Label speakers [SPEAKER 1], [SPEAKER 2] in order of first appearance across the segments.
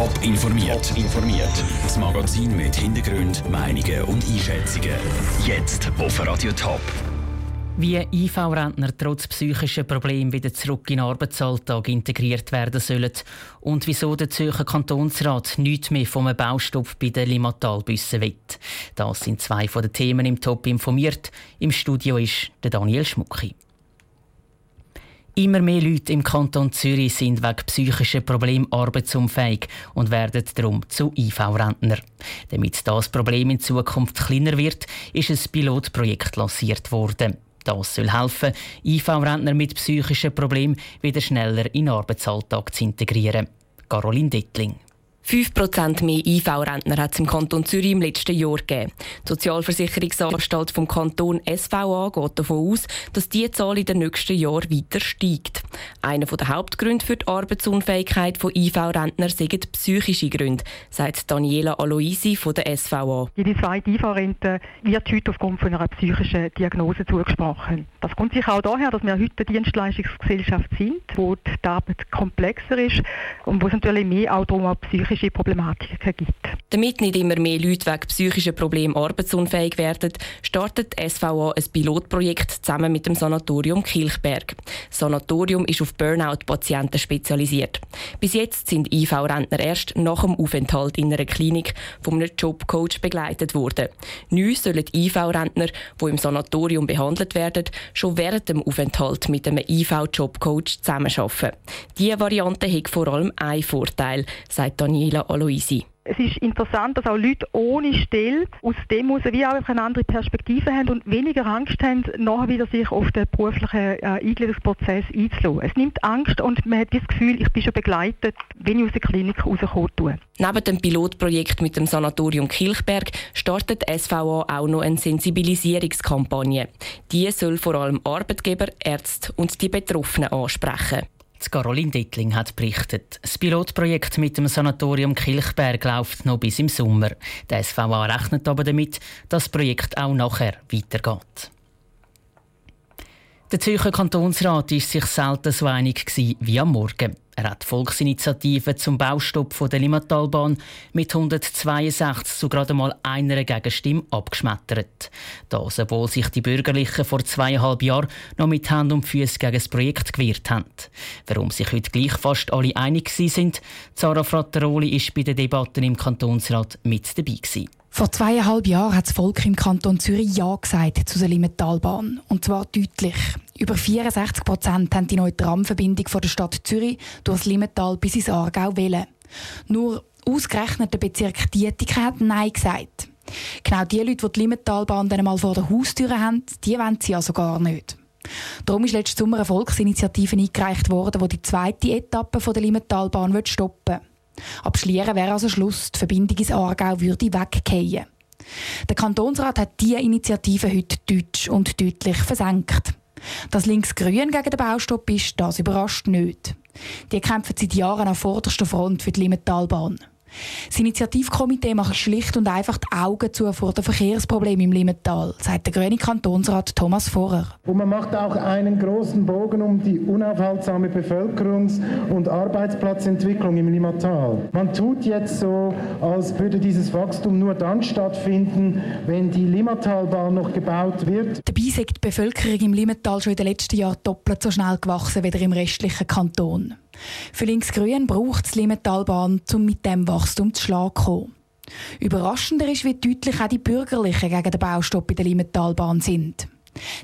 [SPEAKER 1] Top informiert. informiert. Das Magazin mit Hintergrund, Meinungen und Einschätzungen. Jetzt auf Radio Top.
[SPEAKER 2] Wie IV-Rentner trotz psychischer Probleme wieder zurück in den Arbeitsalltag integriert werden sollen und wieso der Zürcher Kantonsrat nichts mehr vom Baustopp bei den Limmatalbüssen will. Das sind zwei von den Themen im Top informiert. Im Studio ist der Daniel Schmucki. Immer mehr Leute im Kanton Zürich sind wegen psychischer Probleme arbeitsunfähig und werden darum zu IV-Rentner. Damit das Problem in Zukunft kleiner wird, ist ein Pilotprojekt lanciert worden. Das soll helfen, IV-Rentner mit psychischen Problemen wieder schneller in den Arbeitsalltag zu integrieren. Caroline Dettling.
[SPEAKER 3] 5% mehr IV-Rentner hat es im Kanton Zürich im letzten Jahr gegeben. Die Sozialversicherungsanstalt vom Kanton SVA geht davon aus, dass diese Zahl in den nächsten Jahren weiter steigt. Einer der Hauptgründe für die Arbeitsunfähigkeit von IV-Rentner sind psychische Gründe, sagt Daniela Aloisi von der SVA.
[SPEAKER 4] Jede zweite IV-Rente wird heute aufgrund von einer psychischen Diagnose zugesprochen. Das kommt sicher auch daher, dass wir heute eine Dienstleistungsgesellschaft sind, wo die Arbeit komplexer ist und wo es natürlich mehr auch darum psychische psychische Problematiken gibt.
[SPEAKER 3] Damit nicht immer mehr Leute wegen psychischer Probleme arbeitsunfähig werden, startet die SVA ein Pilotprojekt zusammen mit dem Sanatorium Kilchberg. Das Sanatorium ist auf Burnout-Patienten spezialisiert. Bis jetzt sind IV-Rentner erst nach dem Aufenthalt in einer Klinik von einem Jobcoach begleitet worden. Neu sollen IV-Rentner, die im Sanatorium behandelt werden, schon während dem Aufenthalt mit einem IV-Jobcoach zusammenarbeiten. Diese Variante hat vor allem einen Vorteil, sagt Daniel Daniela Aloisi.
[SPEAKER 4] Es ist interessant, dass auch Leute ohne Stelle aus dem heraus wie auch eine andere Perspektive haben und weniger Angst haben, nachher wieder sich auf den beruflichen äh, Eingliederungsprozess einzulassen. Es nimmt Angst und man hat das Gefühl, ich bin schon begleitet, wenn ich aus der Klinik rauskomme.
[SPEAKER 3] Neben dem Pilotprojekt mit dem Sanatorium Kilchberg startet SVA auch noch eine Sensibilisierungskampagne. Die soll vor allem Arbeitgeber, Ärzte und die Betroffenen ansprechen.
[SPEAKER 2] Caroline Dittling hat berichtet. Das Pilotprojekt mit dem Sanatorium Kilchberg läuft noch bis im Sommer. Der SVA rechnet aber damit, dass das Projekt auch nachher weitergeht. Der Zürcher Kantonsrat war sich selten so einig wie am Morgen. Er hat Volksinitiative zum Baustopp der Limmatalbahn mit 162 zu gerade mal einer Gegenstimme abgeschmettert. Das, obwohl sich die Bürgerlichen vor zweieinhalb Jahren noch mit Hand und Füßen gegen das Projekt gewehrt haben. Warum sich heute gleich fast alle einig sind, Zara Frattaroli ist bei den Debatten im Kantonsrat mit dabei gewesen.
[SPEAKER 5] Vor zweieinhalb Jahren hat das Volk im Kanton Zürich Ja gesagt zu der Limmentalbahn. Und zwar deutlich. Über 64 Prozent haben die neue Tramverbindung von der Stadt Zürich durch das Limmental bis ins Aargau wählen. Nur ausgerechnet der Bezirk Dietiken hat Nein gesagt. Genau die Leute, die die Limmentalbahn dann mal vor der Haustür haben, die wollen sie also gar nicht. Darum ist letzten Sommer eine Volksinitiative eingereicht worden, die die zweite Etappe der Limmentalbahn stoppen will. Ab Schlieren wäre also Schluss, die Verbindung ins Aargau würde weggehen. Der Kantonsrat hat diese Initiative heute deutsch und deutlich versenkt. Dass links-grün gegen den Baustopp ist, das überrascht nicht. Die kämpfen seit Jahren an vorderster Front für die Limmentalbahn. Das Initiativkomitee macht schlicht und einfach die Augen zu vor den Verkehrsproblemen im Limmental, sagt der grüne Kantonsrat Thomas Vorer.
[SPEAKER 6] Und man macht auch einen großen Bogen um die unaufhaltsame Bevölkerungs- und Arbeitsplatzentwicklung im Limmatal. Man tut jetzt so, als würde dieses Wachstum nur dann stattfinden, wenn die Limmatalbahn noch gebaut wird.
[SPEAKER 5] Dabei ist die Bevölkerung im Limmental schon in den letzten Jahren doppelt so schnell gewachsen wie im restlichen Kanton. Für Linksgrün braucht es die Limmentalbahn, um mit dem Wachstum zu Schlag zu kommen. Überraschender ist, wie deutlich auch die Bürgerlichen gegen den Baustopp in der Limmentalbahn sind.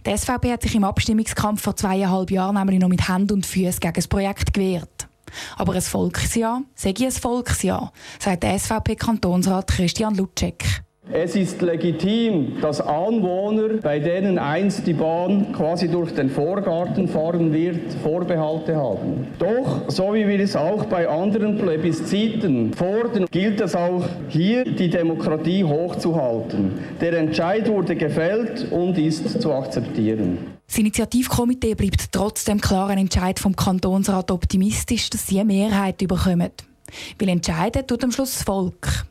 [SPEAKER 5] Die SVP hat sich im Abstimmungskampf vor zweieinhalb Jahren nämlich noch mit Hand und Füßen gegen das Projekt gewehrt. Aber ein Volksjahr, sage ich ein Volksjahr, sagt der SVP-Kantonsrat Christian Lutschek.
[SPEAKER 7] Es ist legitim, dass Anwohner, bei denen einst die Bahn quasi durch den Vorgarten fahren wird, Vorbehalte haben. Doch, so wie wir es auch bei anderen Plebisziten fordern, gilt es auch hier, die Demokratie hochzuhalten. Der Entscheid wurde gefällt und ist zu akzeptieren.
[SPEAKER 5] Das Initiativkomitee bleibt trotz dem klaren Entscheid vom Kantonsrat optimistisch, dass sie eine Mehrheit überkommen. Weil entscheiden tut am Schluss das Volk.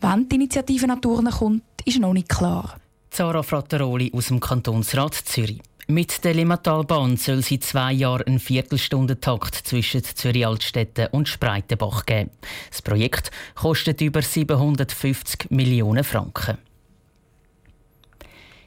[SPEAKER 5] Wann die Initiative Natur kommt, ist noch nicht klar.
[SPEAKER 2] Zara Frattaroli aus dem Kantonsrat Zürich. Mit der Limmatalbahn soll es in zwei Jahren einen Viertelstundentakt zwischen Zürich Altstädte und Spreitenbach geben. Das Projekt kostet über 750 Millionen Franken.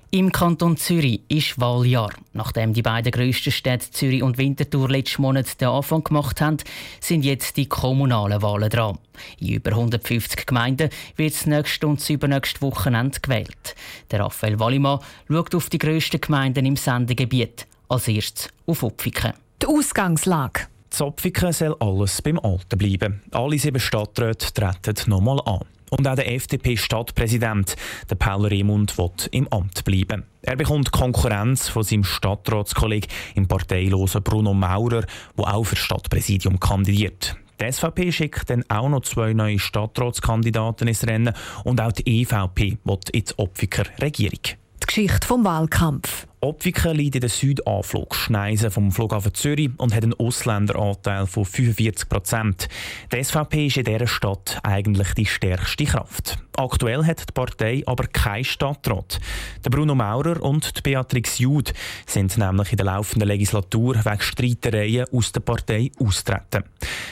[SPEAKER 2] Im Kanton Zürich ist Wahljahr. Nachdem die beiden grössten Städte Zürich und Winterthur letzten Monat den Anfang gemacht haben, sind jetzt die kommunalen Wahlen dran. In über 150 Gemeinden wird das nächste und das übernächste Wochenende gewählt. Der Raphael Wallimann schaut auf die grössten Gemeinden im Sendegebiet. Als erstes auf Opfiken.
[SPEAKER 8] Die Ausgangslage.
[SPEAKER 9] Zopfiken soll alles beim Alten bleiben. Alle sieben Stadträte treten nochmal an. Und auch der FDP-Stadtpräsident, der Paul Remund, will im Amt bleiben. Er bekommt Konkurrenz von seinem Stadtratskollegen im parteilosen Bruno Maurer, der auch für Stadtpräsidium kandidiert. Die SVP schickt dann auch noch zwei neue Stadtratskandidaten ins Rennen und auch die EVP will in die Opfiker Regierung.
[SPEAKER 8] Die Geschichte vom Wahlkampf.
[SPEAKER 9] Opfiken liegt in der Südanflugschneise vom Flughafen Zürich und hat einen Ausländeranteil von 45 Prozent. Die SVP ist in dieser Stadt eigentlich die stärkste Kraft. Aktuell hat die Partei aber keinen Stadtrat. Der Bruno Maurer und die Beatrix Jud sind nämlich in der laufenden Legislatur wegen Streitereien aus der Partei austreten.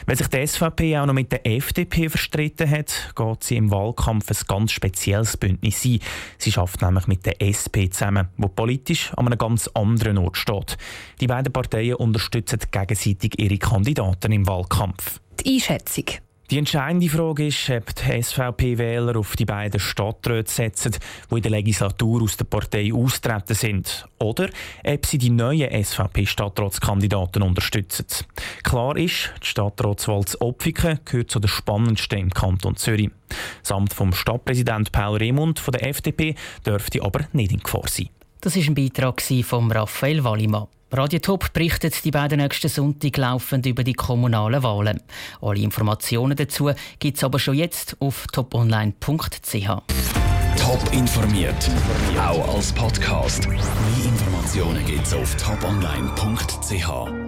[SPEAKER 9] Weil sich die SVP auch noch mit der FDP verstritten hat, geht sie im Wahlkampf ein ganz spezielles Bündnis ein. Sie schafft nämlich mit der SP zusammen, wo politisch an einem ganz anderen Ort steht. Die beiden Parteien unterstützen gegenseitig ihre Kandidaten im Wahlkampf.
[SPEAKER 8] Die Einschätzung.
[SPEAKER 9] Die entscheidende Frage ist, ob die SVP-Wähler auf die beiden Stadträte setzen, die in der Legislatur aus der Partei austreten sind, oder ob sie die neuen SVP-Stadtratskandidaten unterstützen. Klar ist, die Stadtratswahl zu Opfiken gehört zu den spannendsten im Kanton Zürich. Das Amt vom Stadtpräsident Paul Remund von der FDP dürfte aber nicht in Gefahr sein.
[SPEAKER 2] Das war ein Beitrag von Raphael Wallimann. Radio Top berichtet die beiden nächsten Sonntag laufend über die kommunalen Wahlen. Alle Informationen dazu gibt es aber schon jetzt auf toponline.ch.
[SPEAKER 1] Top informiert, auch als Podcast. Mehr Informationen gibt es auf toponline.ch.